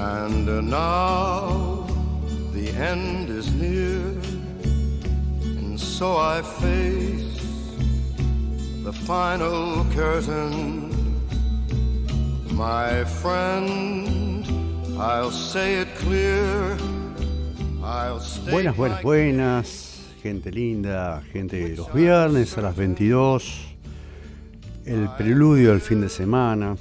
And now the end is near, and so I face the final curtain. My friend, I'll say it clear. I'll stay Buenas, buenas, buenas, gente linda, gente de los viernes a las 22, el preludio del fin de semana.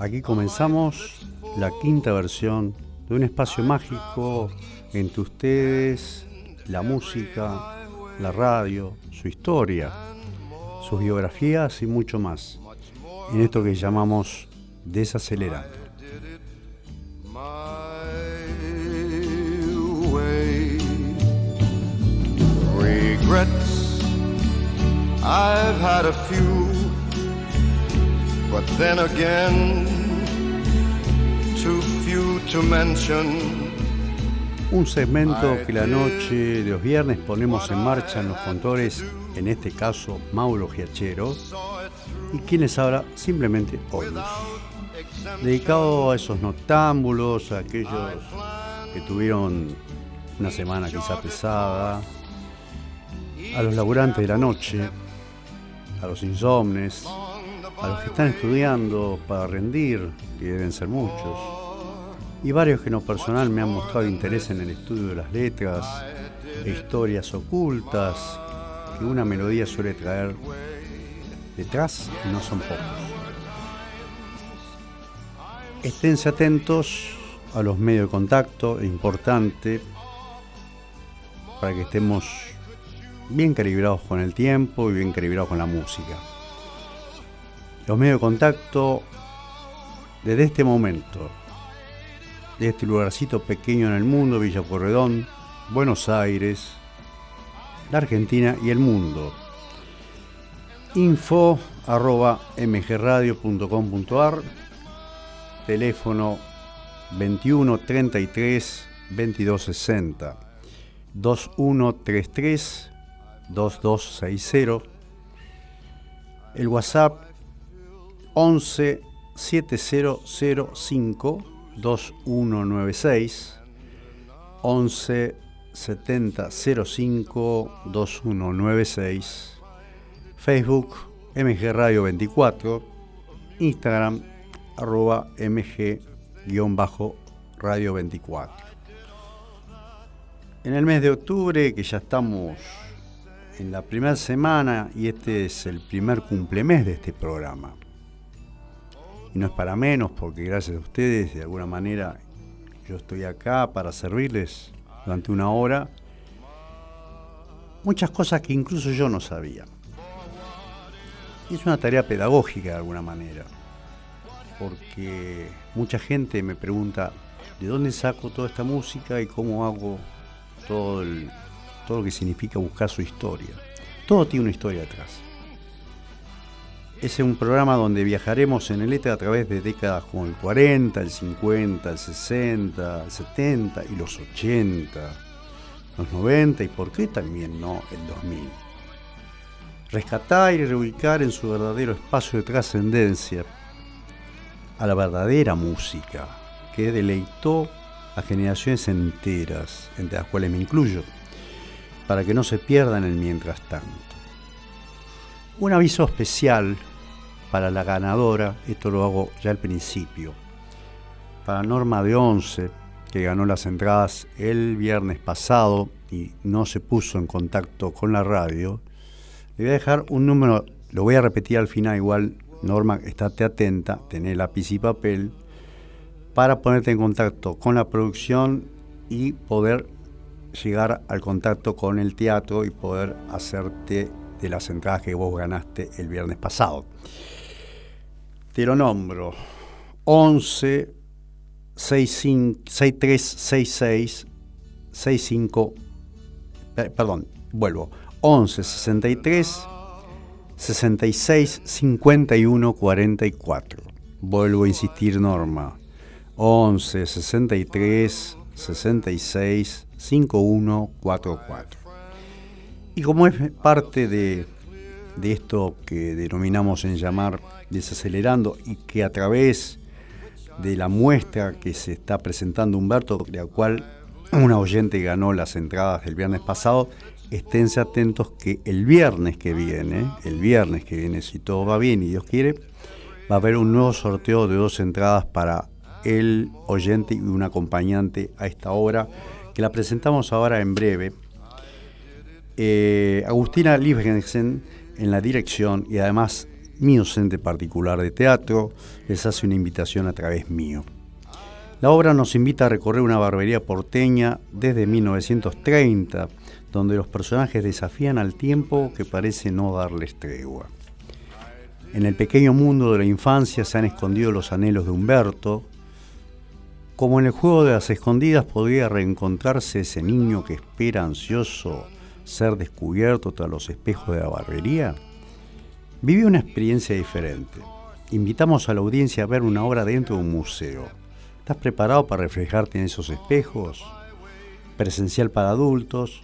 Aquí comenzamos la quinta versión de un espacio mágico entre ustedes, la música, la radio, su historia, sus biografías y mucho más. En esto que llamamos Desacelerando. Regrets, I've had a few, but then again, too few to mention. Un segmento que la noche de los viernes ponemos en marcha en los contores, en este caso Mauro Giachero, y quienes habla simplemente hoy. Dedicado a esos noctámbulos, a aquellos que tuvieron una semana quizá pesada, a los laburantes de la noche, a los insomnes, a los que están estudiando para rendir, que deben ser muchos, y varios que en lo personal me han mostrado interés en el estudio de las letras e historias ocultas que una melodía suele traer detrás y no son pocos. Esténse atentos a los medios de contacto, es importante para que estemos bien calibrados con el tiempo y bien calibrados con la música. Los medios de contacto desde este momento, de este lugarcito pequeño en el mundo, Villa Porredón, Buenos Aires, la Argentina y el mundo. Info arroba mgradio.com.ar teléfono 21 33 22 60 2133 2260 el WhatsApp 11 7005 2196 11 7005 2196 Facebook MG Radio 24 Instagram mg-radio 24 en el mes de octubre que ya estamos en la primera semana y este es el primer cumplemes de este programa y no es para menos porque gracias a ustedes de alguna manera yo estoy acá para servirles durante una hora muchas cosas que incluso yo no sabía. Y es una tarea pedagógica de alguna manera, porque mucha gente me pregunta de dónde saco toda esta música y cómo hago todo, todo lo que significa buscar su historia. Todo tiene una historia atrás es un programa donde viajaremos en el éter a través de décadas como el 40, el 50, el 60, el 70 y los 80, los 90 y por qué también no el 2000. Rescatar y reubicar en su verdadero espacio de trascendencia a la verdadera música que deleitó a generaciones enteras, entre las cuales me incluyo, para que no se pierdan el mientras tanto. Un aviso especial para la ganadora, esto lo hago ya al principio, para Norma de Once, que ganó las entradas el viernes pasado y no se puso en contacto con la radio, le voy a dejar un número, lo voy a repetir al final igual, Norma, estate atenta, tené lápiz y papel, para ponerte en contacto con la producción y poder llegar al contacto con el teatro y poder hacerte de las entradas que vos ganaste el viernes pasado. Te lo nombro. 11 65, 6366 65 perdón, vuelvo. 11 63 66 51 44. Vuelvo a insistir, Norma. 11 63 66 51 44. Y como es parte de, de esto que denominamos en llamar desacelerando y que a través de la muestra que se está presentando Humberto, de la cual una oyente ganó las entradas del viernes pasado, esténse atentos que el viernes que viene, el viernes que viene, si todo va bien y Dios quiere, va a haber un nuevo sorteo de dos entradas para el oyente y un acompañante a esta obra, que la presentamos ahora en breve. Eh, Agustina Liebgensen en la dirección y además mi docente particular de teatro les hace una invitación a través mío. La obra nos invita a recorrer una barbería porteña desde 1930, donde los personajes desafían al tiempo que parece no darles tregua. En el pequeño mundo de la infancia se han escondido los anhelos de Humberto. Como en el juego de las escondidas podría reencontrarse ese niño que espera ansioso ser descubierto tras los espejos de la barbería. Vive una experiencia diferente. Invitamos a la audiencia a ver una obra dentro de un museo. ¿Estás preparado para reflejarte en esos espejos? Presencial para adultos.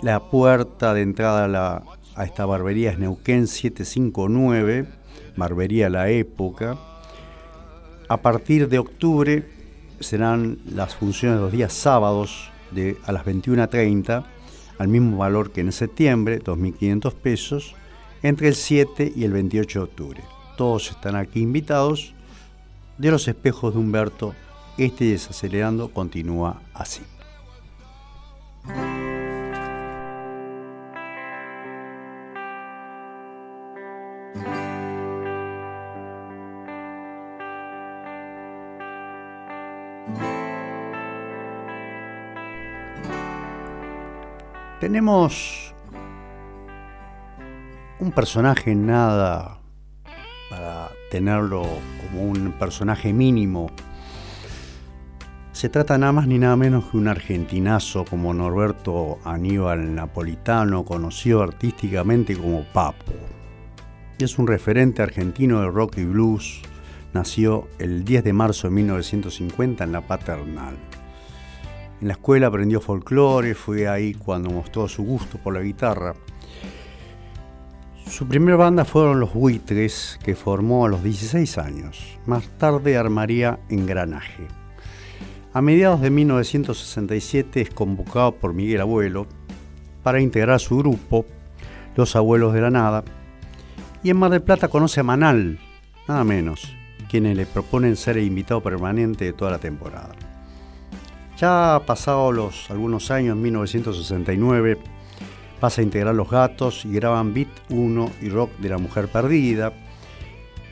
La puerta de entrada a esta barbería es Neuquén 759, Barbería La Época. A partir de octubre serán las funciones los días sábados de, a las 21.30, al mismo valor que en septiembre, 2.500 pesos, entre el 7 y el 28 de octubre. Todos están aquí invitados. De los espejos de Humberto, este desacelerando continúa así. Tenemos un personaje nada para tenerlo como un personaje mínimo. Se trata nada más ni nada menos que un argentinazo como Norberto Aníbal Napolitano, conocido artísticamente como Papo. Es un referente argentino de rock y blues. Nació el 10 de marzo de 1950 en La Paternal. En la escuela aprendió folclore, fue ahí cuando mostró su gusto por la guitarra. Su primera banda fueron Los Buitres, que formó a los 16 años. Más tarde armaría Engranaje. A mediados de 1967 es convocado por Miguel Abuelo para integrar su grupo, Los Abuelos de la Nada, y en Mar del Plata conoce a Manal, nada menos, quienes le proponen ser invitado permanente de toda la temporada. Ya pasado los algunos años, en 1969, pasa a integrar Los Gatos y graban Beat 1 y Rock de la Mujer Perdida.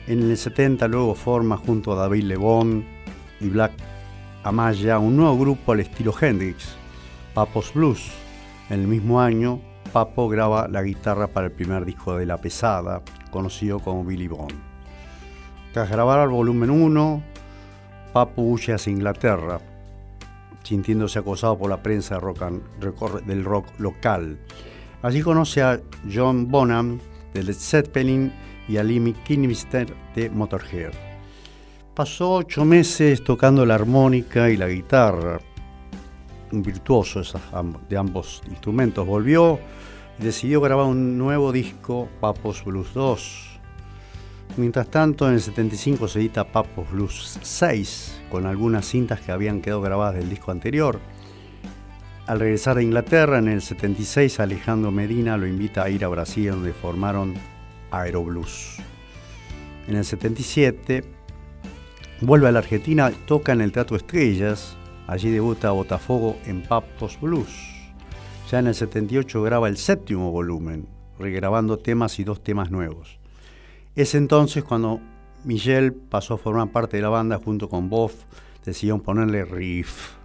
En el 70 luego forma junto a David Lebón y Black Amaya un nuevo grupo al estilo Hendrix, Papos Blues. En el mismo año, Papo graba la guitarra para el primer disco de La Pesada, conocido como Billy Bond. Tras grabar el volumen 1, Papo huye hacia Inglaterra, sintiéndose acosado por la prensa del rock local. Allí conoce a John Bonham de Led Zeppelin y a Limmy Kinnister de Motorhead. Pasó ocho meses tocando la armónica y la guitarra, un virtuoso de ambos instrumentos. Volvió y decidió grabar un nuevo disco, Papos Blues 2. Mientras tanto, en el 75 se edita Papos Blues 6, con algunas cintas que habían quedado grabadas del disco anterior. Al regresar de Inglaterra en el 76, Alejandro Medina lo invita a ir a Brasil donde formaron Aeroblues. En el 77 vuelve a la Argentina, toca en el Teatro Estrellas, allí debuta Botafogo en Papos Blues. Ya en el 78 graba el séptimo volumen, regrabando temas y dos temas nuevos. Es entonces cuando Michelle pasó a formar parte de la banda junto con Boff, decidieron ponerle Riff.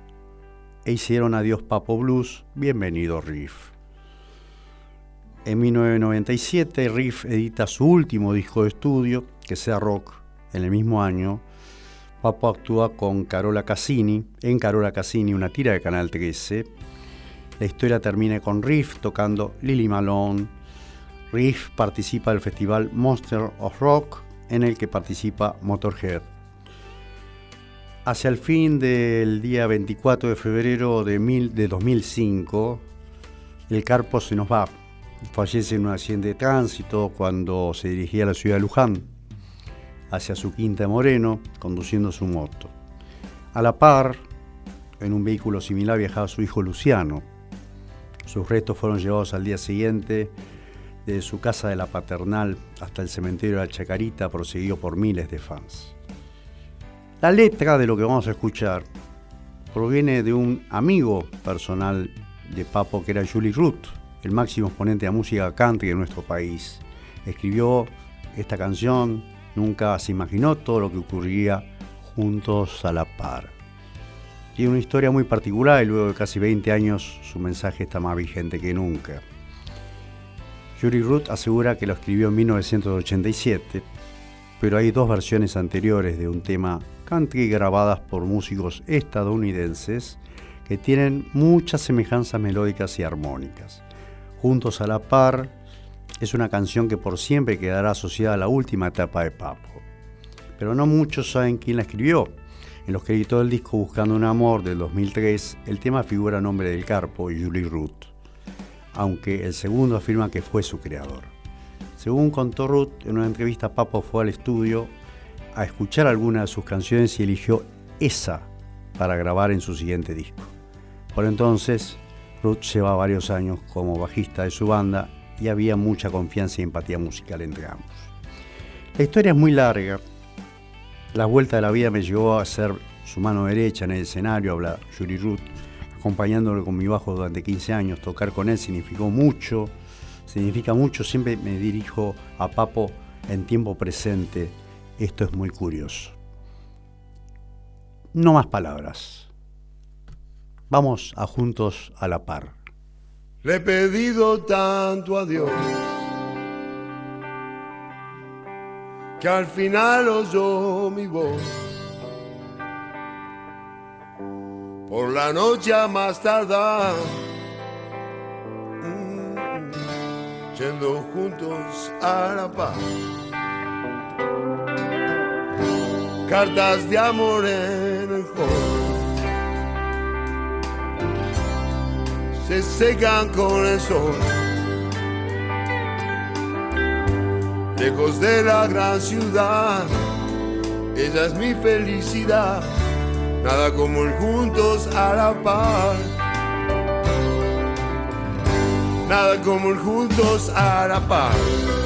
E hicieron Adiós Papo Blues, bienvenido Riff. En 1997 Riff edita su último disco de estudio, que sea rock, en el mismo año. Papo actúa con Carola Cassini, en Carola Cassini, una tira de Canal 13. La historia termina con Riff tocando Lily Malone. Riff participa del festival Monster of Rock en el que participa Motorhead. Hacia el fin del día 24 de febrero de, 2005, el Carpo se nos va. Fallece en un accidente de tránsito cuando se dirigía a la ciudad de Luján. hacia su quinta Moreno, conduciendo su moto. A la par, en un vehículo similar viajaba su hijo Luciano. Sus restos fueron llevados al día siguiente de su casa de la paternal hasta el cementerio de la Chacarita, proseguido por miles de fans. La letra de lo que vamos a escuchar proviene de un amigo personal de Papo que era Julie Ruth, el máximo exponente de música country de nuestro país. Escribió esta canción, nunca se imaginó todo lo que ocurría juntos a la par. Tiene una historia muy particular y luego de casi 20 años su mensaje está más vigente que nunca. Julie Ruth asegura que lo escribió en 1987, pero hay dos versiones anteriores de un tema country grabadas por músicos estadounidenses que tienen muchas semejanzas melódicas y armónicas. Juntos a la par es una canción que por siempre quedará asociada a la última etapa de Papo. Pero no muchos saben quién la escribió. En los créditos del disco Buscando un Amor del 2003, el tema figura a nombre del Carpo Julie Ruth, aunque el segundo afirma que fue su creador. Según contó Ruth, en una entrevista Papo fue al estudio a escuchar algunas de sus canciones y eligió esa para grabar en su siguiente disco. Por entonces, Ruth lleva varios años como bajista de su banda y había mucha confianza y empatía musical entre ambos. La historia es muy larga. La vuelta de la vida me llevó a ser su mano derecha en el escenario, habla Julie Ruth, acompañándolo con mi bajo durante 15 años. Tocar con él significó mucho, significa mucho. Siempre me dirijo a Papo en tiempo presente. Esto es muy curioso. No más palabras. Vamos a juntos a la par. Le he pedido tanto a Dios que al final oyó mi voz. Por la noche a más tardar, mm, yendo juntos a la paz. Cartas de amor en el juego se secan con el sol. Lejos de la gran ciudad, ella es mi felicidad, nada como el juntos a la par. Nada como el juntos a la par.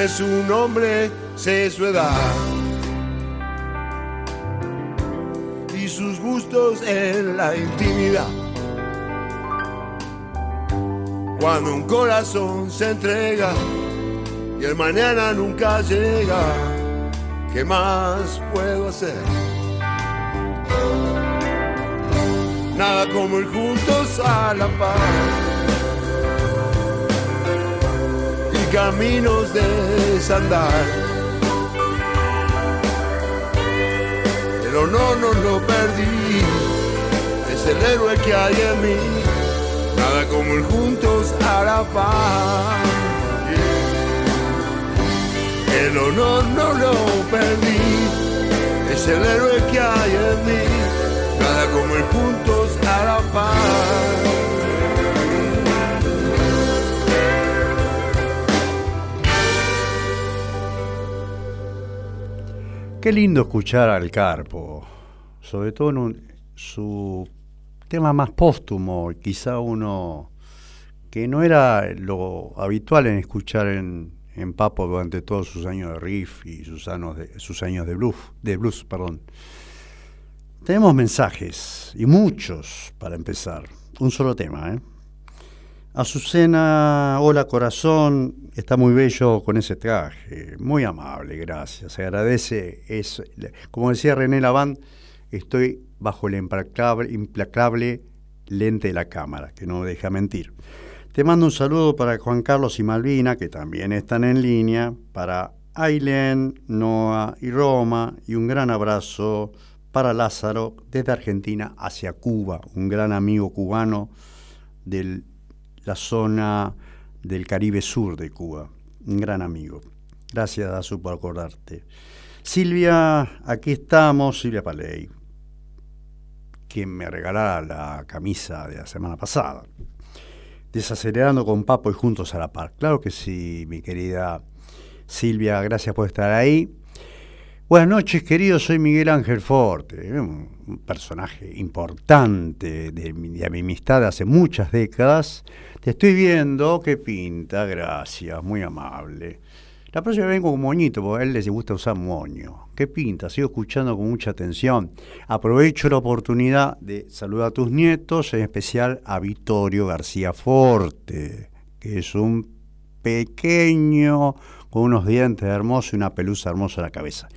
Sé su nombre, sé su edad y sus gustos en la intimidad. Cuando un corazón se entrega y el mañana nunca llega, ¿qué más puedo hacer? Nada como ir juntos a la paz caminos de desandar. Pero no, no lo perdí, es el héroe que hay en mí, nada como el juntos la paz. El honor no lo perdí, es el héroe que hay en mí, nada como el juntos la paz. Qué lindo escuchar al Carpo, sobre todo en su tema más póstumo, quizá uno que no era lo habitual en escuchar en, Papo durante todos sus años de riff y sus años de, sus años de blues, de blues, perdón. Tenemos mensajes y muchos para empezar. Un solo tema, ¿eh? Azucena, hola corazón, está muy bello con ese traje, muy amable, gracias, se agradece. Es, como decía René Laván, estoy bajo el implacable, implacable lente de la cámara, que no deja mentir. Te mando un saludo para Juan Carlos y Malvina, que también están en línea, para Ailén, Noah y Roma, y un gran abrazo para Lázaro desde Argentina hacia Cuba, un gran amigo cubano de la zona del Caribe Sur de Cuba, un gran amigo. Gracias, Azu, por acordarte. Silvia, aquí estamos, Silvia Paley, quien me regalara la camisa de la semana pasada. Desacelerando con Papo y juntos a la par. Claro que sí, mi querida Silvia, gracias por estar ahí. Buenas noches, querido, soy Miguel Ángel Forte, un personaje importante de mi, amistad de hace muchas décadas. Te estoy viendo, qué pinta, gracias, muy amable. La próxima vengo con moñito, porque a él les gusta usar moño. ¿Qué pinta? Sigo escuchando con mucha atención. Aprovecho la oportunidad de saludar a tus nietos, en especial a Vittorio García Forte, que es un pequeño con unos dientes hermosos y una pelusa hermosa en la cabeza.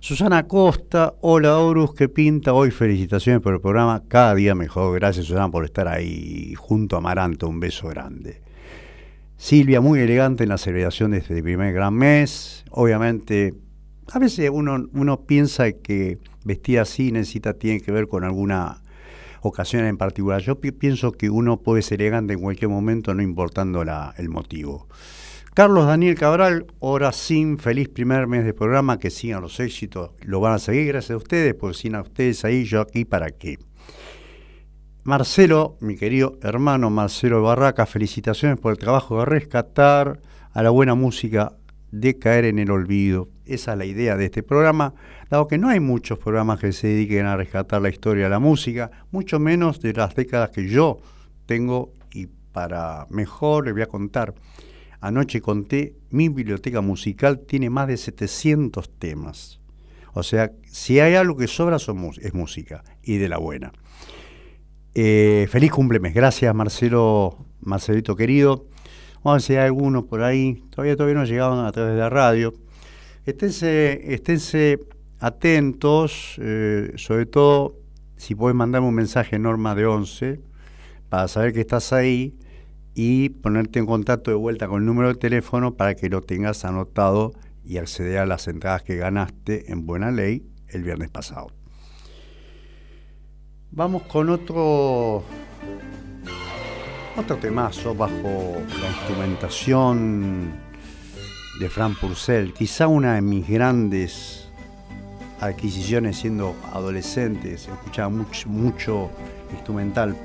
Susana Costa, hola Horus, ¿qué pinta hoy? Felicitaciones por el programa, cada día mejor. Gracias Susana por estar ahí junto a Amaranto, un beso grande. Silvia, muy elegante en la celebración de este primer gran mes. Obviamente, a veces uno, piensa que vestir así necesita, tiene que ver con alguna ocasión en particular. Yo pienso que uno puede ser elegante en cualquier momento, no importando el motivo. Carlos Daniel Cabral, ahora sin feliz primer mes de programa, que sigan los éxitos, lo van a seguir gracias a ustedes, porque sin a ustedes ahí, yo aquí para qué. Marcelo, mi querido hermano Marcelo Barraca, felicitaciones por el trabajo de rescatar a la buena música de caer en el olvido. Esa es la idea de este programa, dado que no hay muchos programas que se dediquen a rescatar la historia de la música, mucho menos de las décadas que yo tengo y para mejor les voy a contar. Anoche conté, mi biblioteca musical tiene más de 700 temas. O sea, si hay algo que sobra es música y de la buena. Eh, feliz cumplemes, gracias Marcelo, Marcelito querido. Vamos a ver si hay algunos por ahí, todavía todavía no llegaban a través de la radio. Esténse, esténse atentos, eh, sobre todo si puedes mandarme un mensaje Norma de 11 para saber que estás ahí y ponerte en contacto de vuelta con el número de teléfono para que lo tengas anotado y acceder a las entradas que ganaste en buena ley el viernes pasado. Vamos con otro otro temazo bajo la instrumentación de Fran Purcell, quizá una de mis grandes adquisiciones siendo adolescente, se escuchaba mucho, mucho instrumental.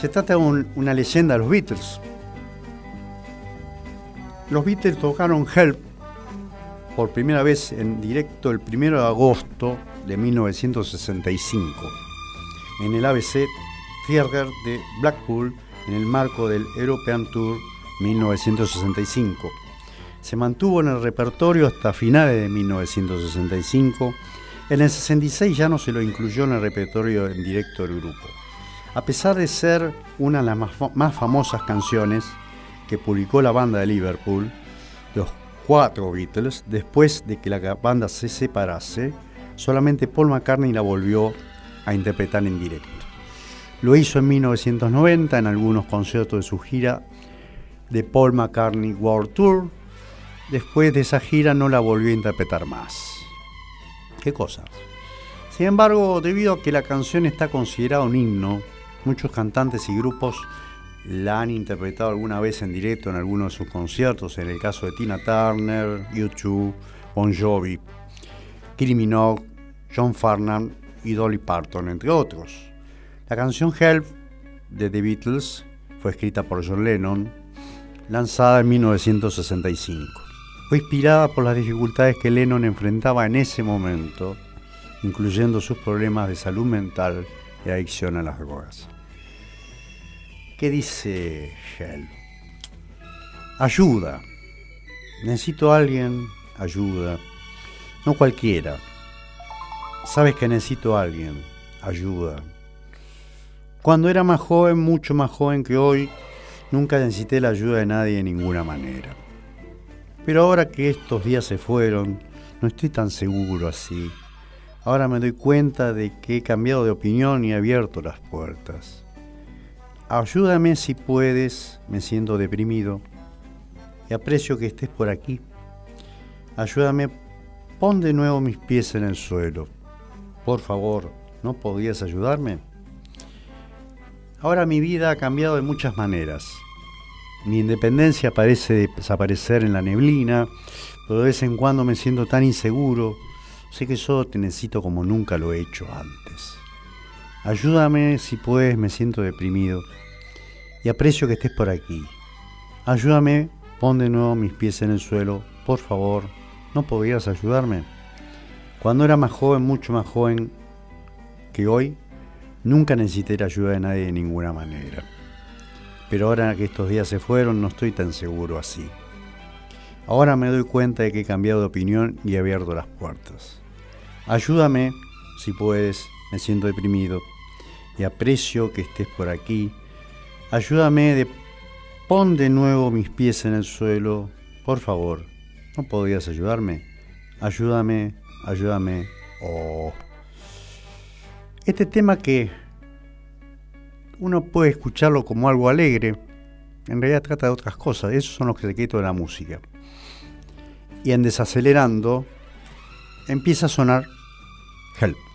Se trata de un, una leyenda de los Beatles. Los Beatles tocaron Help por primera vez en directo el 1 de agosto de 1965 en el ABC Theater de Blackpool en el marco del European Tour 1965. Se mantuvo en el repertorio hasta finales de 1965. En el 66 ya no se lo incluyó en el repertorio en directo del grupo. A pesar de ser una de las más, famosas canciones que publicó la banda de Liverpool, los cuatro Beatles, después de que la banda se separase, solamente Paul McCartney la volvió a interpretar en directo. Lo hizo en 1990 en algunos conciertos de su gira de Paul McCartney World Tour. Después de esa gira no la volvió a interpretar más. ¿Qué cosa? Sin embargo, debido a que la canción está considerada un himno, muchos cantantes y grupos la han interpretado alguna vez en directo en algunos de sus conciertos, en el caso de Tina Turner, YouTube, Bon Jovi, Kylie Minogue, John Farnham y Dolly Parton, entre otros. La canción Help de The Beatles fue escrita por John Lennon, lanzada en 1965. Fue inspirada por las dificultades que Lennon enfrentaba en ese momento, incluyendo sus problemas de salud mental adicción a las drogas. ¿Qué dice Help? Ayuda. Necesito a alguien, ayuda. No cualquiera. Sabes que necesito a alguien, ayuda. Cuando era más joven, mucho más joven que hoy, Nunca necesité la ayuda de nadie de ninguna manera. Pero ahora que estos días se fueron, no estoy tan seguro así. Ahora me doy cuenta de que he cambiado de opinión y he abierto las puertas. Ayúdame si puedes, me siento deprimido y aprecio que estés por aquí. Ayúdame, pon de nuevo mis pies en el suelo. Por favor, ¿no podías ayudarme? Ahora mi vida ha cambiado de muchas maneras. Mi independencia parece desaparecer en la neblina, pero de vez en cuando me siento tan inseguro. Sé que yo te necesito como nunca lo he hecho antes. Ayúdame si puedes, me siento deprimido. Y aprecio que estés por aquí. Ayúdame, pon de nuevo mis pies en el suelo. Por favor, ¿no podrías ayudarme? Cuando era más joven, mucho más joven que hoy, Nunca necesité la ayuda de nadie de ninguna manera. Pero ahora que estos días se fueron, no estoy tan seguro así. Ahora me doy cuenta de que he cambiado de opinión y he abierto las puertas. Ayúdame, si puedes, me siento deprimido y aprecio que estés por aquí. Ayúdame, de... pon de nuevo mis pies en el suelo, por favor. ¿No podrías ayudarme? Ayúdame, ayúdame. Oh. Este tema que uno puede escucharlo como algo alegre, en realidad trata de otras cosas. Esos son los secretos de la música. Y en desacelerando, empieza a sonar Help.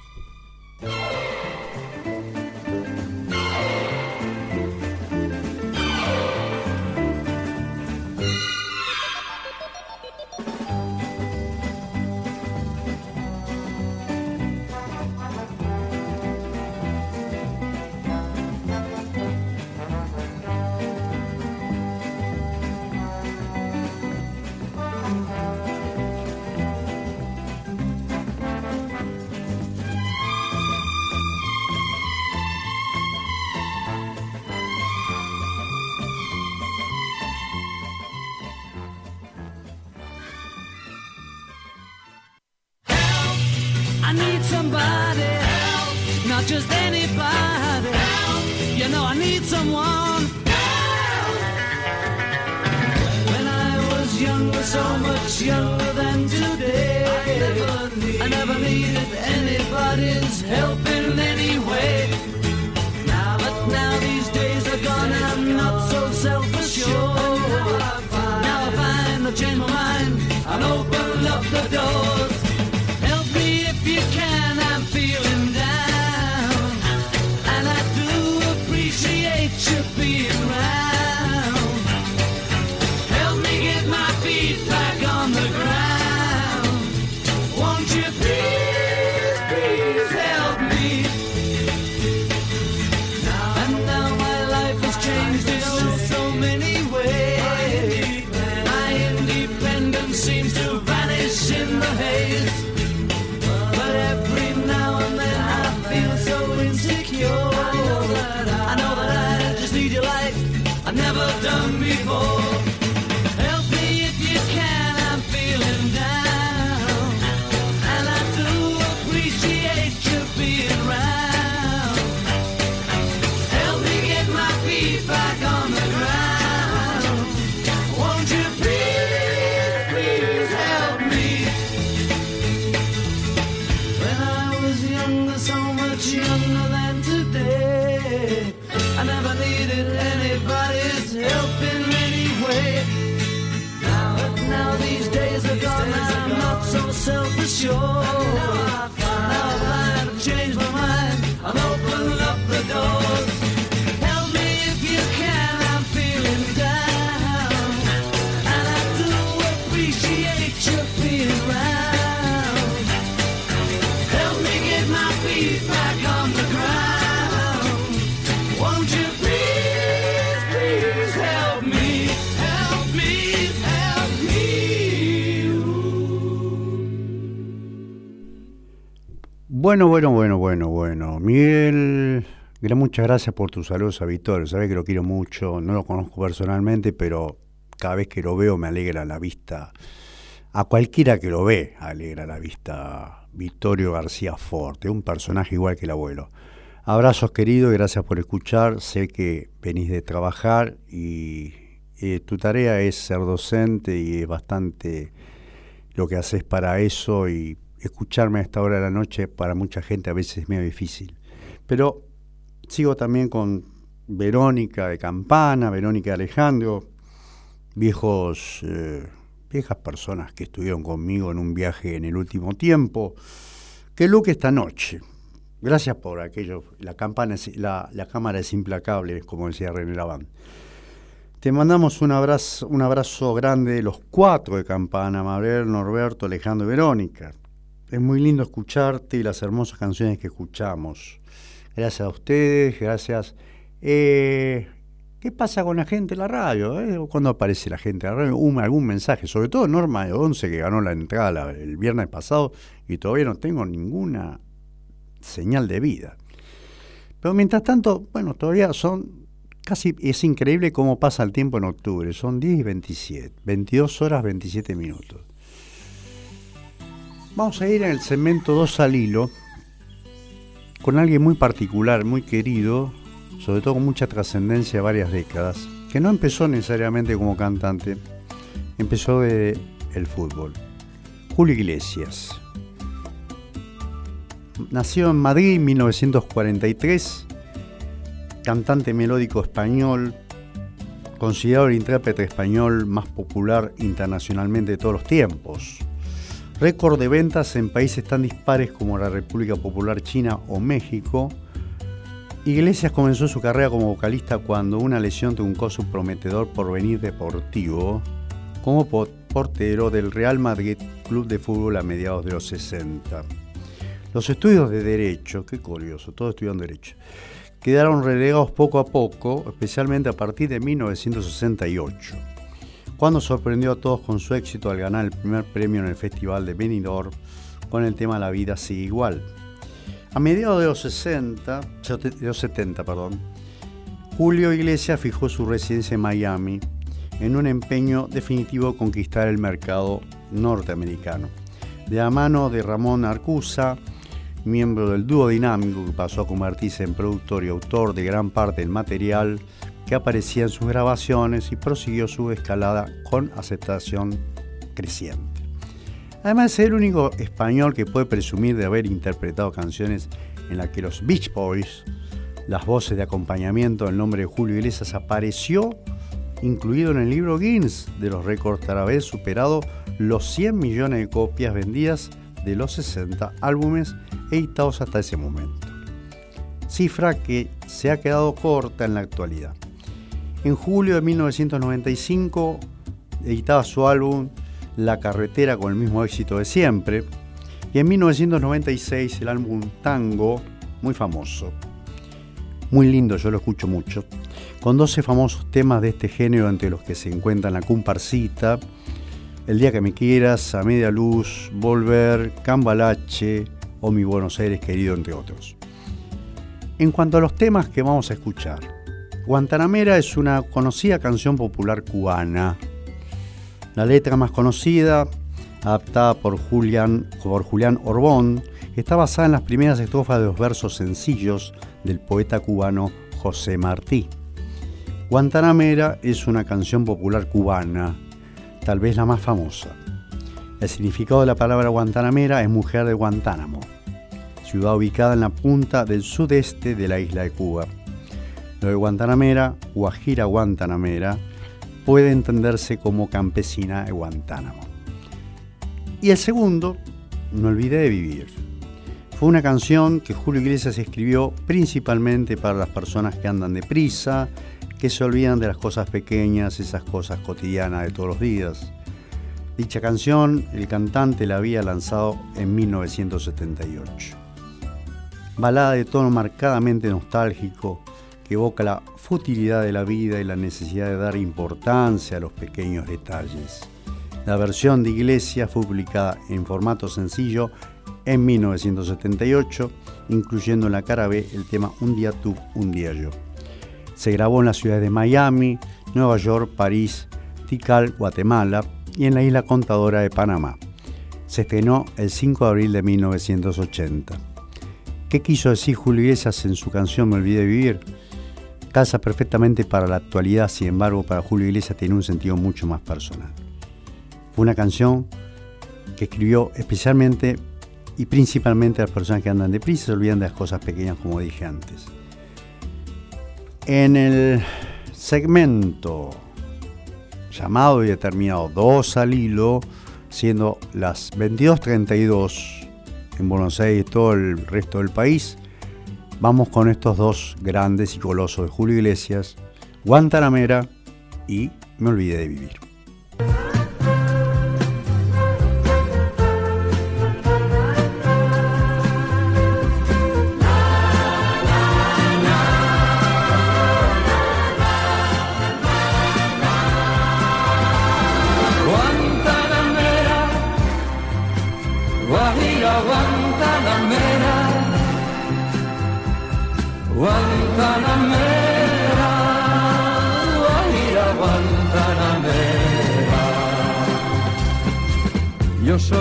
Bueno, bueno, bueno, bueno, bueno. Miguel, muchas gracias por tus saludos Vittorio. Sabes que lo quiero mucho, no lo conozco personalmente, pero cada vez que lo veo me alegra la vista. A cualquiera que lo ve, alegra la vista. Vittorio García Forte, un personaje igual que el abuelo. Abrazos queridos y gracias por escuchar. Sé que venís de trabajar y tu tarea es ser docente y es bastante lo que haces para eso y escucharme a esta hora de la noche para mucha gente a veces es medio difícil. Pero sigo también con Verónica de Campana, Verónica de Alejandro, viejos, eh, viejas personas que estuvieron conmigo en un viaje en el último tiempo. Que Luke esta noche. Gracias por aquello. La, campana la, la cámara es implacable, como decía René Laván. Te mandamos un abrazo, un abrazo grande, los cuatro de Campana, Mabel, Norberto, Alejandro y Verónica. Es muy lindo escucharte y las hermosas canciones que escuchamos. Gracias a ustedes, gracias. Eh, ¿Qué pasa con la gente en la radio? Eh? ¿Cuándo aparece la gente en la radio? algún mensaje, sobre todo Norma de Once, que ganó la entrada el viernes pasado y todavía no tengo ninguna señal de vida. Pero mientras tanto, bueno, todavía son Casi es increíble cómo pasa el tiempo en octubre. Son 10 y 27, 22 horas 27 minutos. Vamos a ir en el segmento 2 al hilo con alguien muy particular, muy querido, sobre todo con mucha trascendencia de varias décadas, que no empezó necesariamente como cantante, empezó de el fútbol. Julio Iglesias. Nació en Madrid en 1943 cantante melódico español, considerado el intérprete español más popular internacionalmente de todos los tiempos. Récord de ventas en países tan dispares como la República Popular China o México. Iglesias comenzó su carrera como vocalista cuando una lesión truncó su prometedor porvenir deportivo como portero del Real Madrid Club de Fútbol a mediados de los 60. Los estudios de Derecho, qué curioso, todos estudian Derecho, quedaron relegados poco a poco, especialmente a partir de 1968, cuando sorprendió a todos con su éxito al ganar el primer premio en el Festival de Benidorm con el tema La vida sigue igual. A mediados de los 60, de los 70, perdón, Julio Iglesias fijó su residencia en Miami en un empeño definitivo de conquistar el mercado norteamericano. De la mano de Ramón Arcusa, miembro del dúo dinámico que pasó a convertirse en productor y autor de gran parte del material que aparecía en sus grabaciones y prosiguió su escalada con aceptación creciente. Además de ser el único español que puede presumir de haber interpretado canciones en las que los Beach Boys, las voces de acompañamiento del nombre de Julio Iglesias apareció incluido en el libro Guinness de los récords a vez superado los 100 millones de copias vendidas de los 60 álbumes editados hasta ese momento. Cifra que se ha quedado corta en la actualidad. En julio de 1995 editaba su álbum La carretera con el mismo éxito de siempre y en 1996 el álbum Tango, muy famoso, muy lindo, yo lo escucho mucho, con 12 famosos temas de este género entre los que se encuentran La Comparsita, El Día que me quieras, A Media Luz, Volver, Cambalache, o Mi Buenos Aires querido, entre otros. En cuanto a los temas que vamos a escuchar, Guantanamera es una conocida canción popular cubana. La letra más conocida, adaptada por Julián, por Julián Orbón, está basada en las primeras estrofas de los versos sencillos del poeta cubano José Martí. Guantanamera es una canción popular cubana, tal vez la más famosa. El significado de la palabra Guantanamera es mujer de Guantánamo ciudad ubicada en la punta del sudeste de la isla de Cuba. De Guantanamera, Guajira Guantanamera, puede entenderse como campesina de Guantánamo. Y el segundo, No olvidé de vivir. Fue una canción que Julio Iglesias escribió principalmente para las personas que andan deprisa, que se olvidan de las cosas pequeñas, esas cosas cotidianas de todos los días. Dicha canción el cantante la había lanzado en 1978 balada de tono marcadamente nostálgico que evoca la futilidad de la vida y la necesidad de dar importancia a los pequeños detalles. La versión de Iglesia fue publicada en formato sencillo en 1978, incluyendo en la cara B el tema Un día tú, un día yo. Se grabó en las ciudades de Miami, Nueva York, París, Tikal, Guatemala y en la isla contadora de Panamá. Se estrenó el 5 de abril de 1980. ¿Qué quiso decir Julio Iglesias en su canción Me olvidé vivir? Casa perfectamente para la actualidad, sin embargo, para Julio Iglesias tiene un sentido mucho más personal. Fue una canción que escribió especialmente y principalmente a las personas que andan deprisa, se olvidan de las cosas pequeñas, como dije antes. En el segmento llamado y determinado Dos al hilo, siendo las 22.32 en Buenos Aires y todo el resto del país, vamos con estos dos grandes y colosos de Julio Iglesias, Guantanamera y Me olvidé de vivir.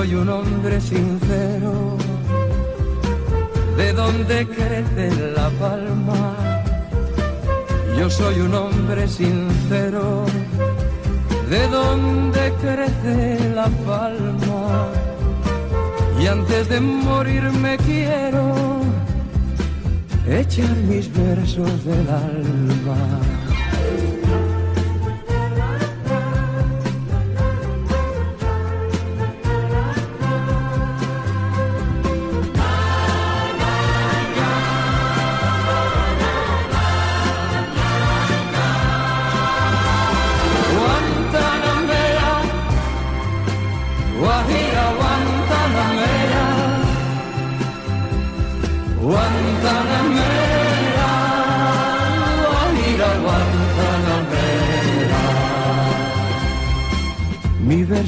Soy un hombre sincero, de donde crece la palma. Yo soy un hombre sincero, de donde crece la palma. Y antes de morir me quiero echar mis versos del alma.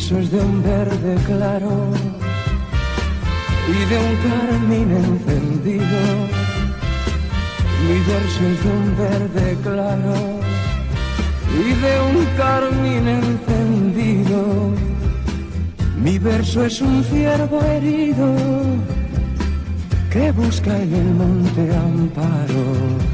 Verso es de un verde claro y de un carmín encendido. Mi verso es de un verde claro y de un carmín encendido. Mi verso es un ciervo herido que busca en el monte amparo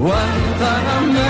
Guantanamera,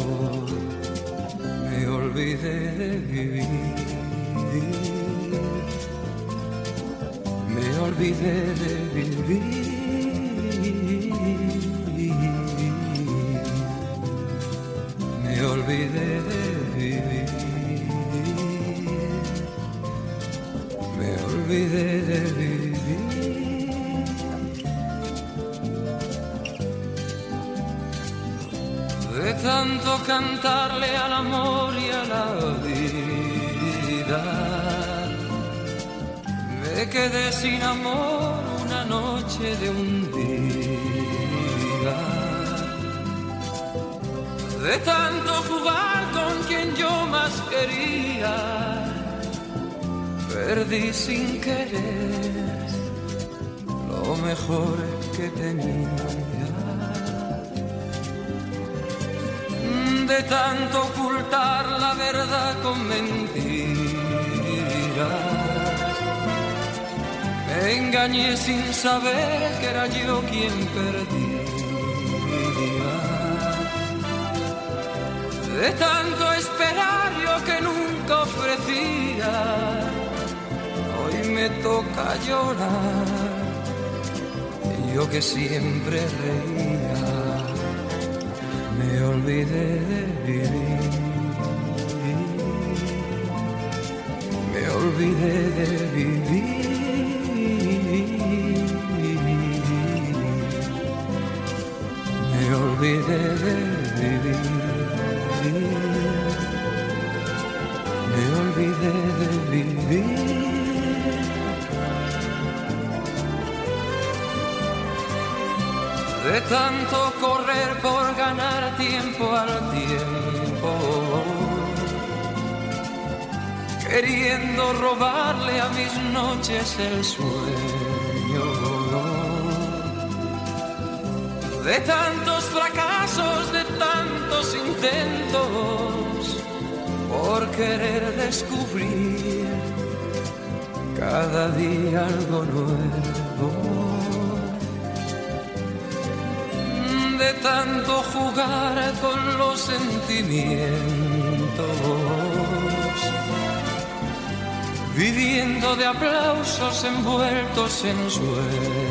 olvidé. Me olvidé de vivir. Me olvidé de vivir. Me olvidé de vivir. de tanto cantarle al amor quedé sin amor una noche de un día. De tanto jugar con quien yo más quería, perdí sin querer lo mejor que tenía. de tanto ocultar la verdad con mentiras. Engañé sin saber que era yo quien perdía. De tanto esperar yo que nunca ofrecía, hoy me toca llorar. Yo que siempre reía me olvidé de vivir. Me olvidé de vivir. Olvidé de vivir. Me olvidé de vivir. de tanto correr por ganar tiempo al tiempo, queriendo robarle a mis noches el sueño. De tantos fracasos, de tantos intentos, por querer descubrir cada día algo nuevo. de tanto jugar con los sentimientos, viviendo de aplausos envueltos en sueños,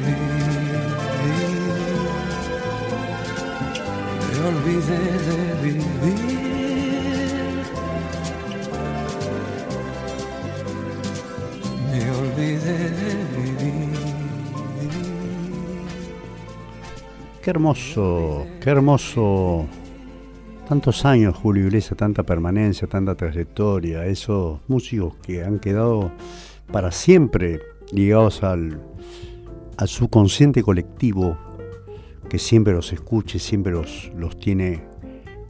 Olvidé de vivir. Me olvidé de vivir. Qué hermoso, qué hermoso. Tantos años, Julio Iglesias, tanta permanencia, tanta trayectoria, esos músicos que han quedado para siempre ligados al, al subconsciente colectivo, que siempre los escuche, siempre los, los tiene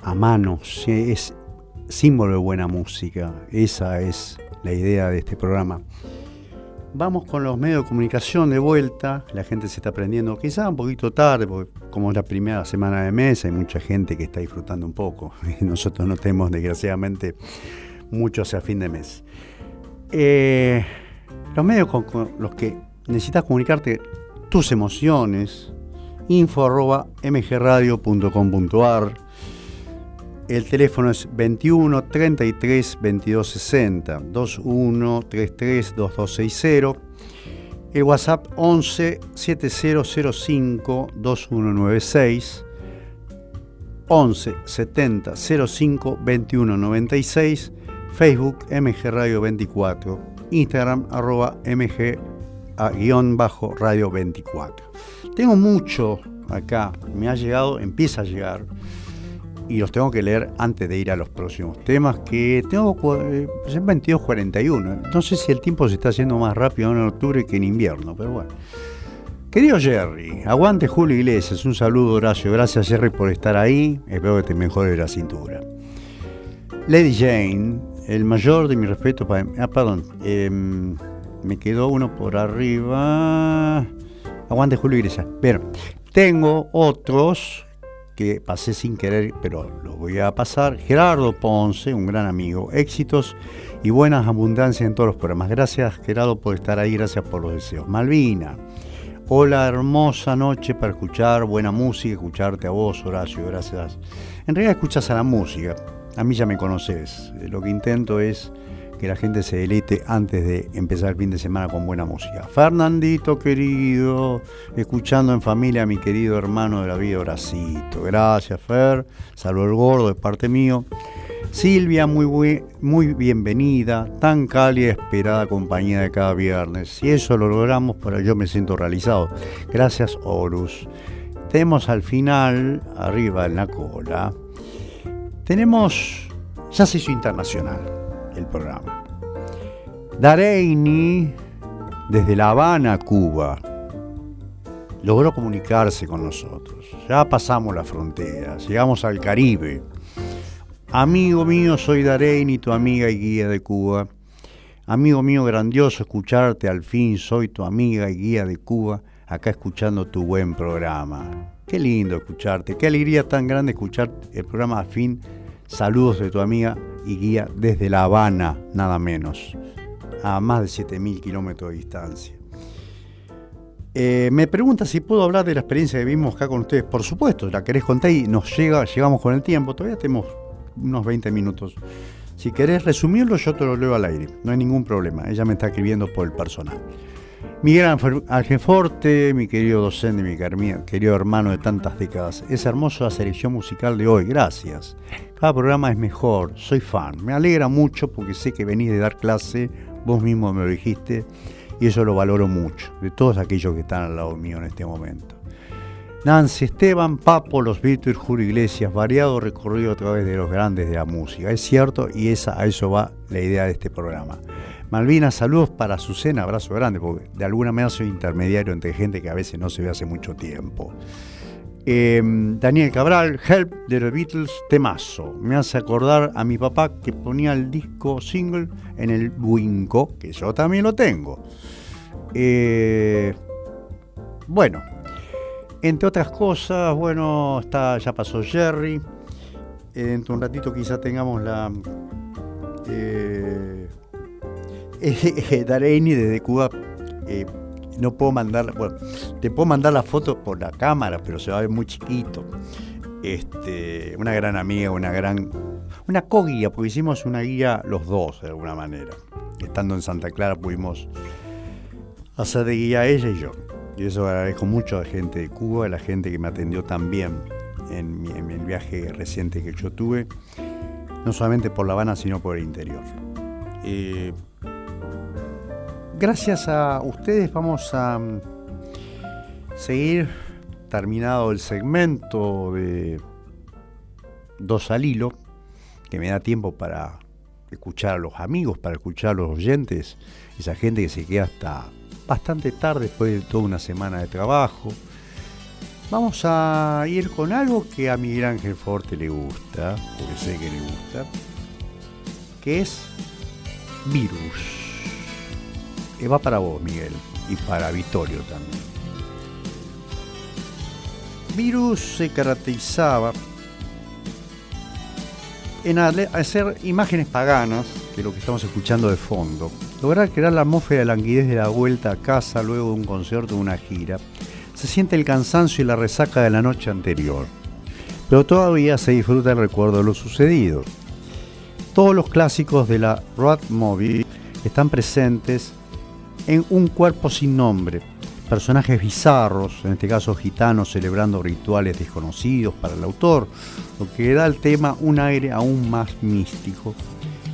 a mano, es símbolo de buena música. Esa es la idea de este programa. Vamos con los medios de comunicación de vuelta. La gente se está aprendiendo, quizá un poquito tarde, porque como es la primera semana de mes, hay mucha gente que está disfrutando un poco. Nosotros no tenemos, desgraciadamente, mucho hacia fin de mes. Eh, los medios con, con, los que necesitas comunicarte tus emociones, info arroba mgradio.com.ar. El teléfono es 21 33 22 60 21 33 2260. El WhatsApp 11 7005 2196 11 70 05 21 96, Facebook MG Radio 24, Instagram arroba MG guion bajo Radio 24. Tengo mucho acá, me ha llegado, empieza a llegar y los tengo que leer antes de ir a los próximos temas que tengo eh, pues en 22.41. No sé si el tiempo se está haciendo más rápido en octubre que en invierno, pero bueno. Querido Jerry, aguante Julio Iglesias, un saludo Horacio, gracias Jerry por estar ahí, espero que te mejore la cintura. Lady Jane, el mayor de mi respeto para... Ah, perdón, em, me quedó uno por arriba. Aguante Julio Iglesias. Pero tengo otros que pasé sin querer, pero los voy a pasar. Gerardo Ponce, un gran amigo. Éxitos y buenas abundancias en todos los programas. Gracias Gerardo por estar ahí, gracias por los deseos. Malvina. Hola, hermosa noche para escuchar buena música, escucharte a vos, Horacio, gracias. En realidad escuchas a la música, a mí ya me conoces. Lo que intento es que la gente se delite antes de empezar el fin de semana con buena música. Fernandito querido, escuchando en familia a mi querido hermano de la vida Horacito. Gracias, Fer. Salvo el gordo de parte mío. Silvia, muy, muy bienvenida, tan cálida, esperada compañía de cada viernes. Si eso lo logramos, para yo me siento realizado. Gracias, Horus. Tenemos al final, arriba en la cola, tenemos, ya se hizo internacional el programa. Dareini, desde La Habana, Cuba, logró comunicarse con nosotros. Ya pasamos la frontera, llegamos al Caribe Amigo mío, soy Dareini, tu amiga y guía de Cuba. Amigo mío, grandioso escucharte al fin, soy tu amiga y guía de Cuba, acá escuchando tu buen programa. Qué lindo escucharte, qué alegría tan grande escuchar el programa al fin. Saludos de tu amiga y guía desde La Habana, nada menos, a más de 7.000 kilómetros de distancia. Eh, me pregunta si puedo hablar de la experiencia que vimos acá con ustedes. Por supuesto, la querés contar y nos llega, llegamos con el tiempo. Todavía tenemos unos 20 minutos. Si querés resumirlo, yo te lo leo al aire, no hay ningún problema. Ella me está escribiendo por el personal. Miguel Algeforte, mi querido docente, mi querido hermano de tantas décadas, es hermosa la selección musical de hoy, gracias. Cada programa es mejor, soy fan. Me alegra mucho porque sé que venís de dar clase, vos mismo me lo dijiste, y eso lo valoro mucho, de todos aquellos que están al lado mío en este momento. Nancy Esteban, Papo, Los Beatles, Julio Iglesias, variado recorrido a través de los grandes de la música. Es cierto y a eso va la idea de este programa. Malvina, saludos para Azucena, abrazo grande, porque de alguna manera soy intermediario entre gente que a veces no se ve hace mucho tiempo. Em, Daniel Cabral, Help de los Beatles, temazo. Me hace acordar a mi papá que ponía el disco single en el Winco, que yo también lo tengo. Eh, bueno, entre otras cosas, bueno, está, ya pasó Jerry. Dentro de un ratito quizá tengamos la... Eh, eh desde Cuba. Eh, no puedo mandar, bueno, te puedo mandar la foto por la cámara, pero se va a ver muy chiquito. Este, una gran amiga, una gran, una co-guía, porque hicimos una guía los dos de alguna manera. Estando en Santa Clara pudimos hacer de guía ella y yo. Y eso agradezco mucho a la gente de Cuba, a la gente que me atendió también en, en el viaje reciente que yo tuve, no solamente por La Habana, sino por el interior. Eh, gracias a ustedes vamos a mm, seguir terminado el segmento de Dos al Hilo, que me da tiempo para escuchar a los amigos, para escuchar a los oyentes, esa gente que se queda hasta bastante tarde después de toda una semana de trabajo. Vamos a ir con algo que a Miguel Ángel Forte le gusta, porque sé que le gusta, que es Virus. Va para vos, Miguel, y para Vittorio también. Virus se caracterizaba en hacer imágenes paganas, que lo que estamos escuchando de fondo, lograr crear la atmósfera de languidez de la vuelta a casa luego de un concierto o una gira, se siente el cansancio y la resaca de la noche anterior, pero todavía se disfruta el recuerdo de lo sucedido. Todos los clásicos de la road movie están presentes en un cuerpo sin nombre, personajes bizarros, en este caso gitanos celebrando rituales desconocidos para el autor, lo que da al tema un aire aún más místico.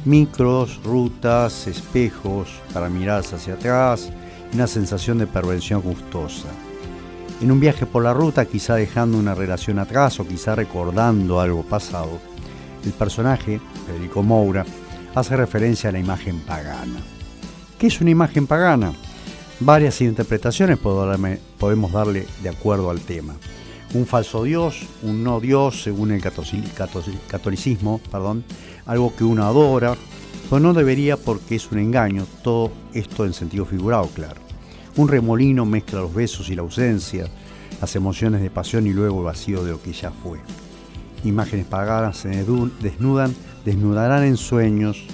Micros, rutas, espejos para mirar hacia atrás una sensación de perversión gustosa. En un viaje por la ruta, quizá dejando una relación atrás o quizá recordando algo pasado, el personaje, Federico Moura, hace referencia a la imagen pagana. ¿Qué es una imagen pagana? Varias interpretaciones podemos darle de acuerdo al tema. Un falso dios, un no dios según el catolicismo, perdón, algo que uno adora, pero no debería porque es un engaño, todo esto en sentido figurado, claro. Un remolino mezcla los besos y la ausencia, las emociones de pasión y luego el vacío de lo que ya fue. Imágenes paganas se desnudan, desnudarán en sueños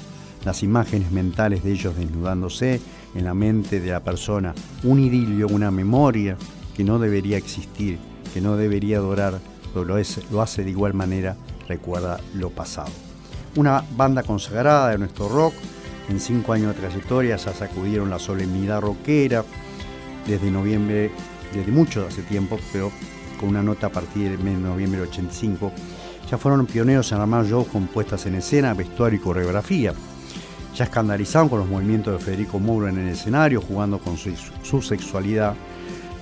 las imágenes mentales de ellos desnudándose en la mente de la persona, un idilio, una memoria que no debería existir, que no debería adorar, pero lo, lo hace de igual manera, recuerda lo pasado. Una banda consagrada de nuestro rock, en cinco años de trayectoria ya sacudieron la solemnidad rockera, desde noviembre, desde mucho hace tiempo, pero con una nota a partir del mes de noviembre del 85, ya fueron pioneros en armar shows con puestas en escena, vestuario y coreografía. Ya escandalizaron con los movimientos de Federico Moura en el escenario, jugando con su, su sexualidad.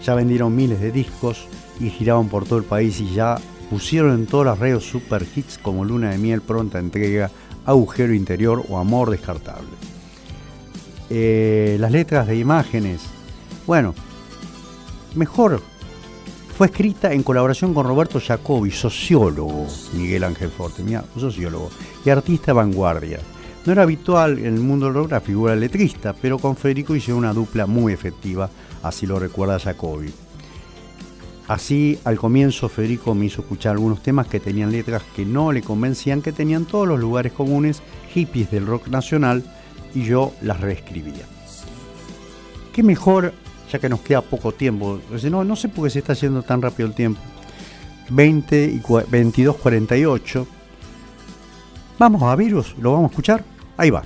Ya vendieron miles de discos y giraban por todo el país y ya pusieron en todas las redes super hits como Luna de Miel, Pronta Entrega, Agujero Interior o Amor Descartable. Eh, las letras de imágenes, bueno, mejor fue escrita en colaboración con Roberto Jacobi, sociólogo, Miguel Ángel Forte, mira, sociólogo, y artista vanguardia. No era habitual en el mundo del rock la figura letrista, pero con Federico hicieron una dupla muy efectiva, así lo recuerda Jacobi. Así, al comienzo, Federico me hizo escuchar algunos temas que tenían letras que no le convencían, que tenían todos los lugares comunes hippies del rock nacional, y yo las reescribía. ¿Qué mejor, ya que nos queda poco tiempo? No, no sé por qué se está haciendo tan rápido el tiempo. 20 y 22, 48. Vamos a Virus, lo vamos a escuchar. Ahí va.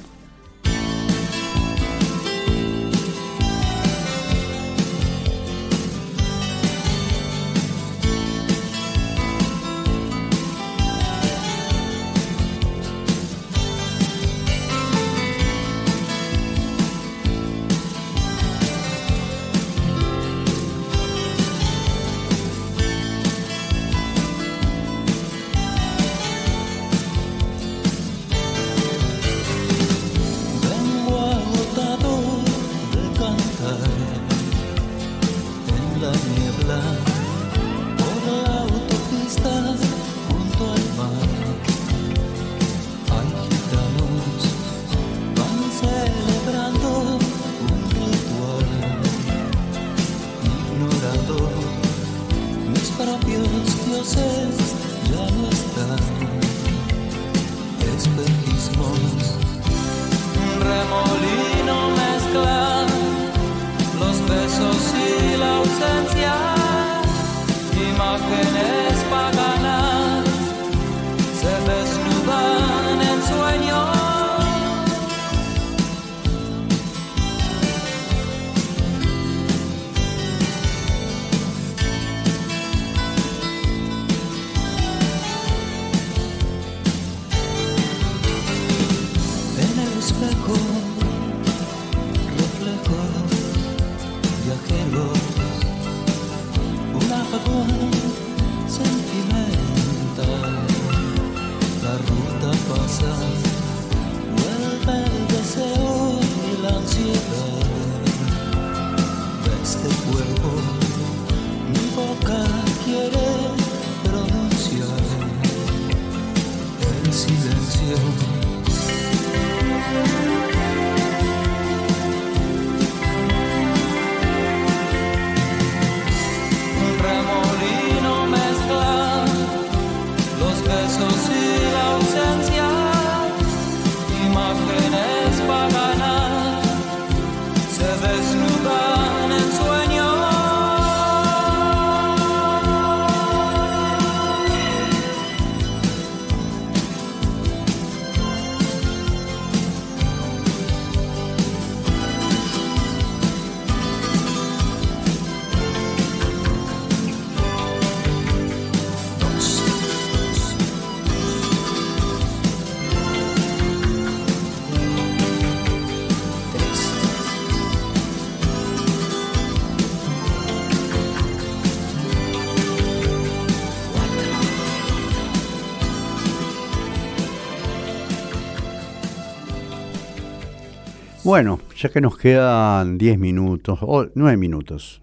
Bueno, ya que nos quedan 10 minutos, o 9 minutos.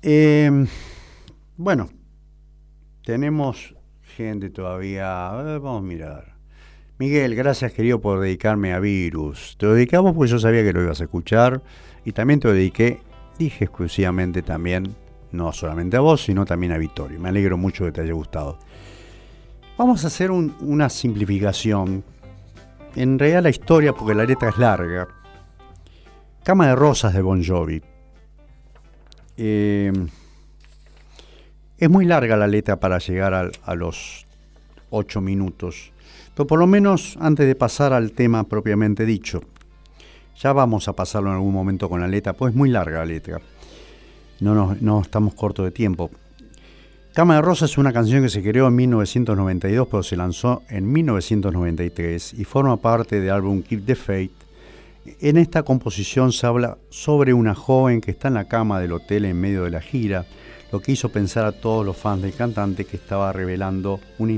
Eh, bueno, tenemos gente todavía. A ver, vamos a mirar. Miguel, gracias querido por dedicarme a Virus. Te lo dedicamos porque yo sabía que lo ibas a escuchar y también te lo dediqué, dije exclusivamente también, no solamente a vos, sino también a Vittorio. Me alegro mucho que te haya gustado. Vamos a hacer una simplificación. En realidad la historia, porque la letra es larga. Cama de Rosas de Bon Jovi. Eh, es muy larga la letra para llegar a, los ocho minutos. Pero por lo menos antes de pasar al tema propiamente dicho, ya vamos a pasarlo en algún momento con la letra, pues es muy larga la letra. No, no estamos cortos de tiempo. Cama de Rosa es una canción que se creó en 1992, pero se lanzó en 1993 y forma parte del álbum Keep the Faith. En esta composición se habla sobre una joven que está en la cama del hotel en medio de la gira lo que hizo pensar a todos los fans del cantante que estaba revelando una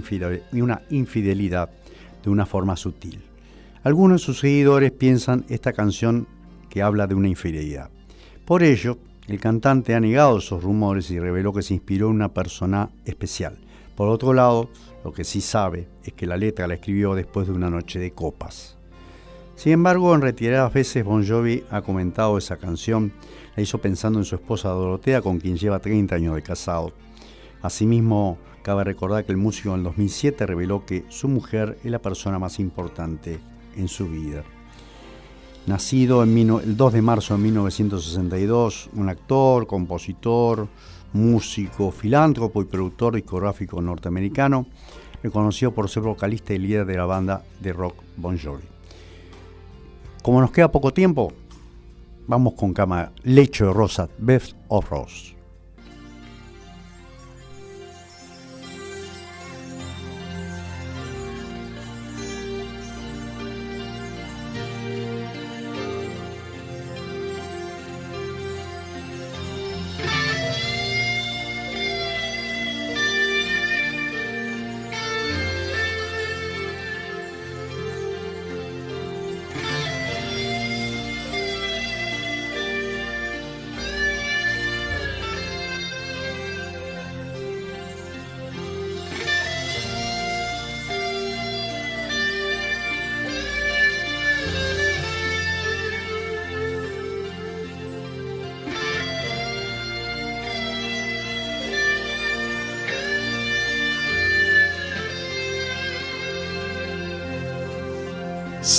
infidelidad de una forma sutil. Algunos de sus seguidores piensan esta canción que habla de una infidelidad. Por ello, el cantante ha negado esos rumores y reveló que se inspiró en una persona especial. Por otro lado, lo que sí sabe es que la letra la escribió después de una noche de copas. Sin embargo, en retiradas veces Bon Jovi ha comentado esa canción la hizo pensando en su esposa Dorotea, con quien lleva 30 años de casado. Asimismo, cabe recordar que el músico en el 2007 reveló que su mujer es la persona más importante en su vida. Nacido el 2 de marzo de 1962, un actor, compositor, músico, filántropo y productor discográfico norteamericano, reconocido por ser vocalista y líder de la banda de rock Bon Jovi. Como nos queda poco tiempo, Vamos con cama, lecho de rosa, Beth of Rose.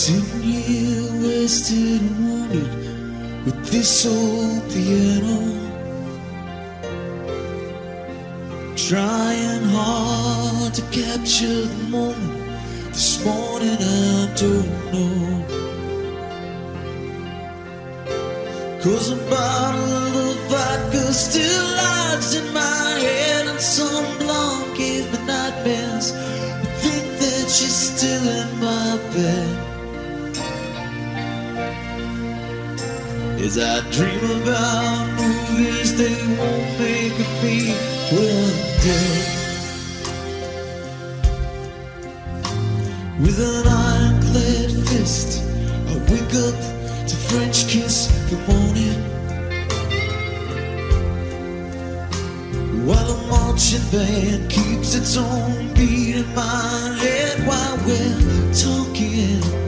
Sitting here wasted and wounded with this old piano. Trying hard to capture the moment This morning I don't know. Cause a bottle of vodka still lies in my head And some blonde gave me nightmares. I think that she's still in my bed. As I dream about movies they won't make of me one day. With an ironclad fist, I wake up to French kiss the morning. While a marching band keeps its own beat in my head while we're talking.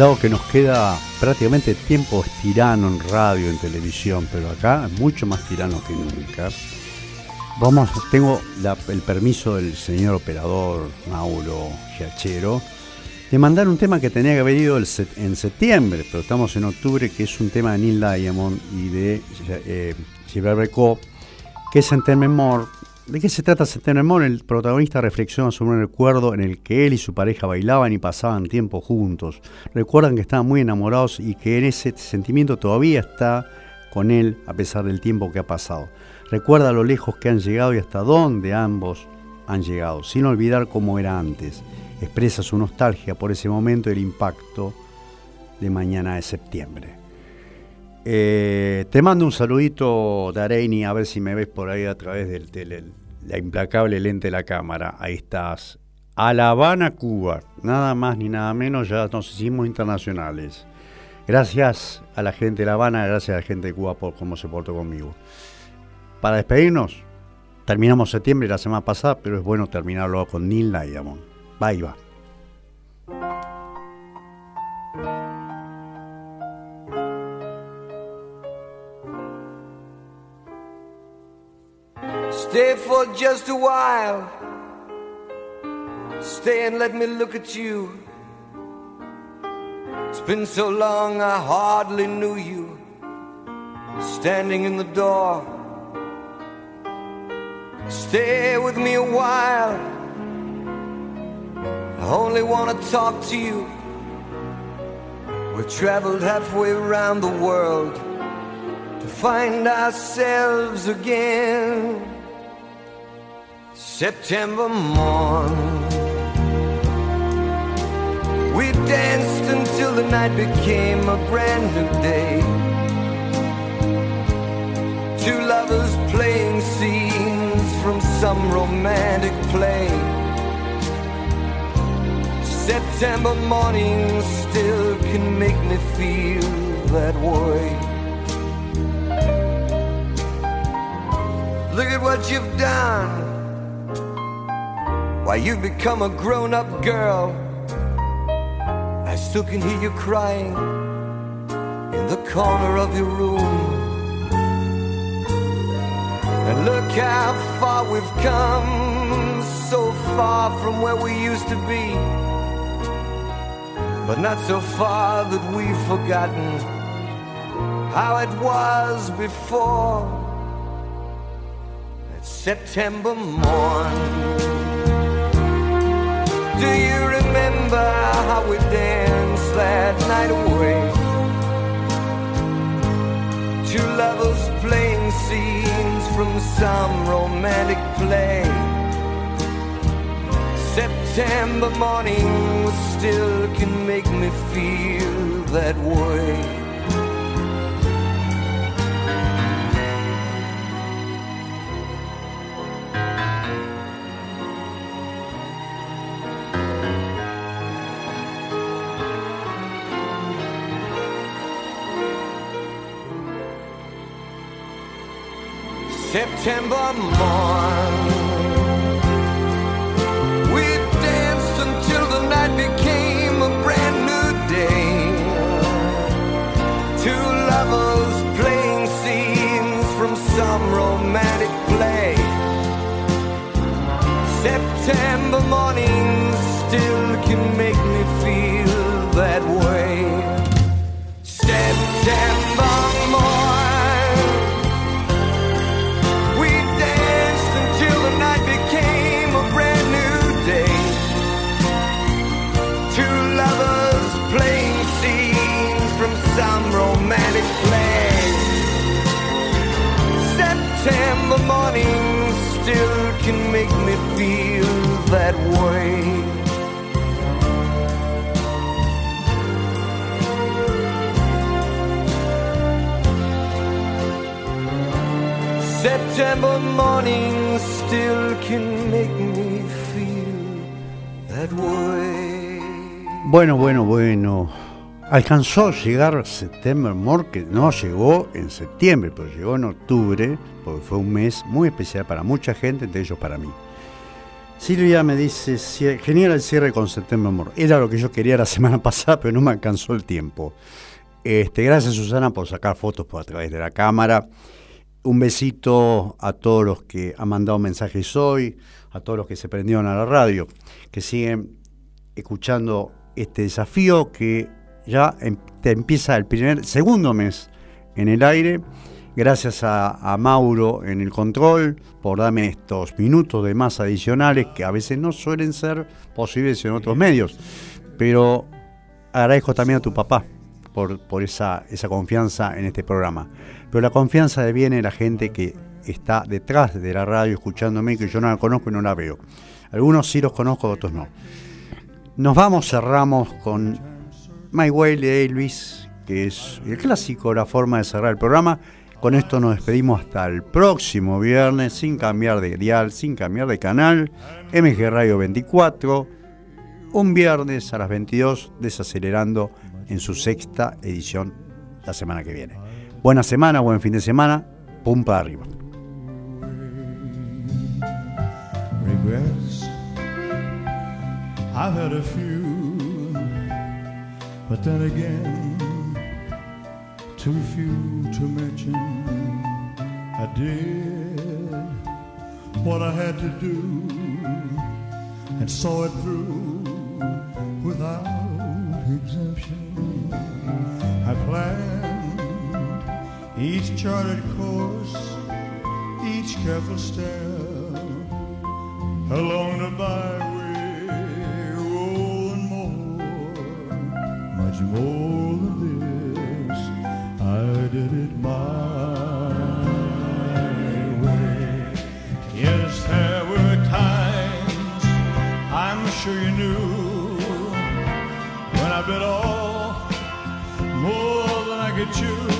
Dado que nos queda prácticamente tiempo es tirano en radio, en televisión, pero acá es mucho más tirano que nunca. Vamos, tengo el permiso del señor operador Mauro Giachero de mandar un tema que tenía que haber ido en septiembre, pero estamos en octubre, que es un tema de Neil Diamond y de eh, Gilbert que es Saint Memor. ¿De qué se trata Saint Memor? El protagonista reflexiona sobre un recuerdo en el que él y su pareja bailaban y pasaban tiempo juntos. Recuerdan que estaban muy enamorados y que en ese sentimiento todavía está con él a pesar del tiempo que ha pasado. Recuerda lo lejos que han llegado y hasta dónde ambos han llegado, sin olvidar cómo era antes. Expresa su nostalgia por ese momento y el impacto de mañana de septiembre. Eh, te mando un saludito, Dareini, a ver si me ves por ahí a través del, del- la implacable lente de la cámara. Ahí estás. A La Habana, Cuba. Nada más ni nada menos, ya nos hicimos internacionales. Gracias a la gente de La Habana, gracias a la gente de Cuba por cómo se portó conmigo. Para despedirnos, terminamos septiembre la semana pasada, pero es bueno terminarlo con Neil Diamond. Va y. Stay for just a while. Stay and let me look at you. It's been so long I hardly knew you. Standing in the door. Stay with me a while. I only want to talk to you. We've traveled halfway around the world to find ourselves again. September morn. We danced until the night became a brand new day. Two lovers playing scenes from some romantic play. September morning still can make me feel that way. Look at what you've done. Why, you've become a grown up girl. I still can hear you crying in the corner of your room. And look how far we've come, so far from where we used to be. But not so far that we've forgotten how it was before. That September morn. Do you remember how we danced that night away? Two lovers playing scenes from some romantic play. September morning still can make me feel that way. September morn. That way. September morning still can make me feel that way. Bueno, bueno, bueno. Alcanzó llegar September More, que no llegó en septiembre, pero llegó en octubre, porque fue un mes muy especial para mucha gente, entre ellos para mí. Silvia me dice, "Sie- genial el cierre con September More. Era lo que yo quería la semana pasada, pero no me alcanzó el tiempo. Este, gracias Susana por sacar fotos por a través de la cámara. Un besito a todos los que han mandado mensajes hoy, a todos los que se prendieron a la radio, que siguen escuchando este desafío que ya em- empieza el primer, segundo mes en el aire. Gracias a, a Mauro en el control por darme estos minutos de más adicionales que a veces no suelen ser posibles en otros medios. Pero agradezco también a tu papá por, por esa, esa confianza en este programa. Pero la confianza viene de la gente que está detrás de la radio escuchándome, que yo no la conozco y no la veo. Algunos sí los conozco, otros no. Nos vamos, cerramos con My Way de Elvis, que es el clásico, la forma de cerrar el programa. Con esto nos despedimos hasta el próximo viernes, sin cambiar de dial, sin cambiar de canal. MG Radio 24, un viernes a las 22, desacelerando en su sexta edición la semana que viene. Buena semana, buen fin de semana, pum para arriba. Too few to mention. I did what I had to do and saw it through without exemption. I planned each charted course, each careful step along the byway, oh, and more, much more than this, I did it my way. Yes, there were times I'm sure you knew when I bit off more than I could chew.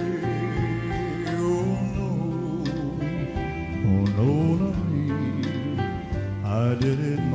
Oh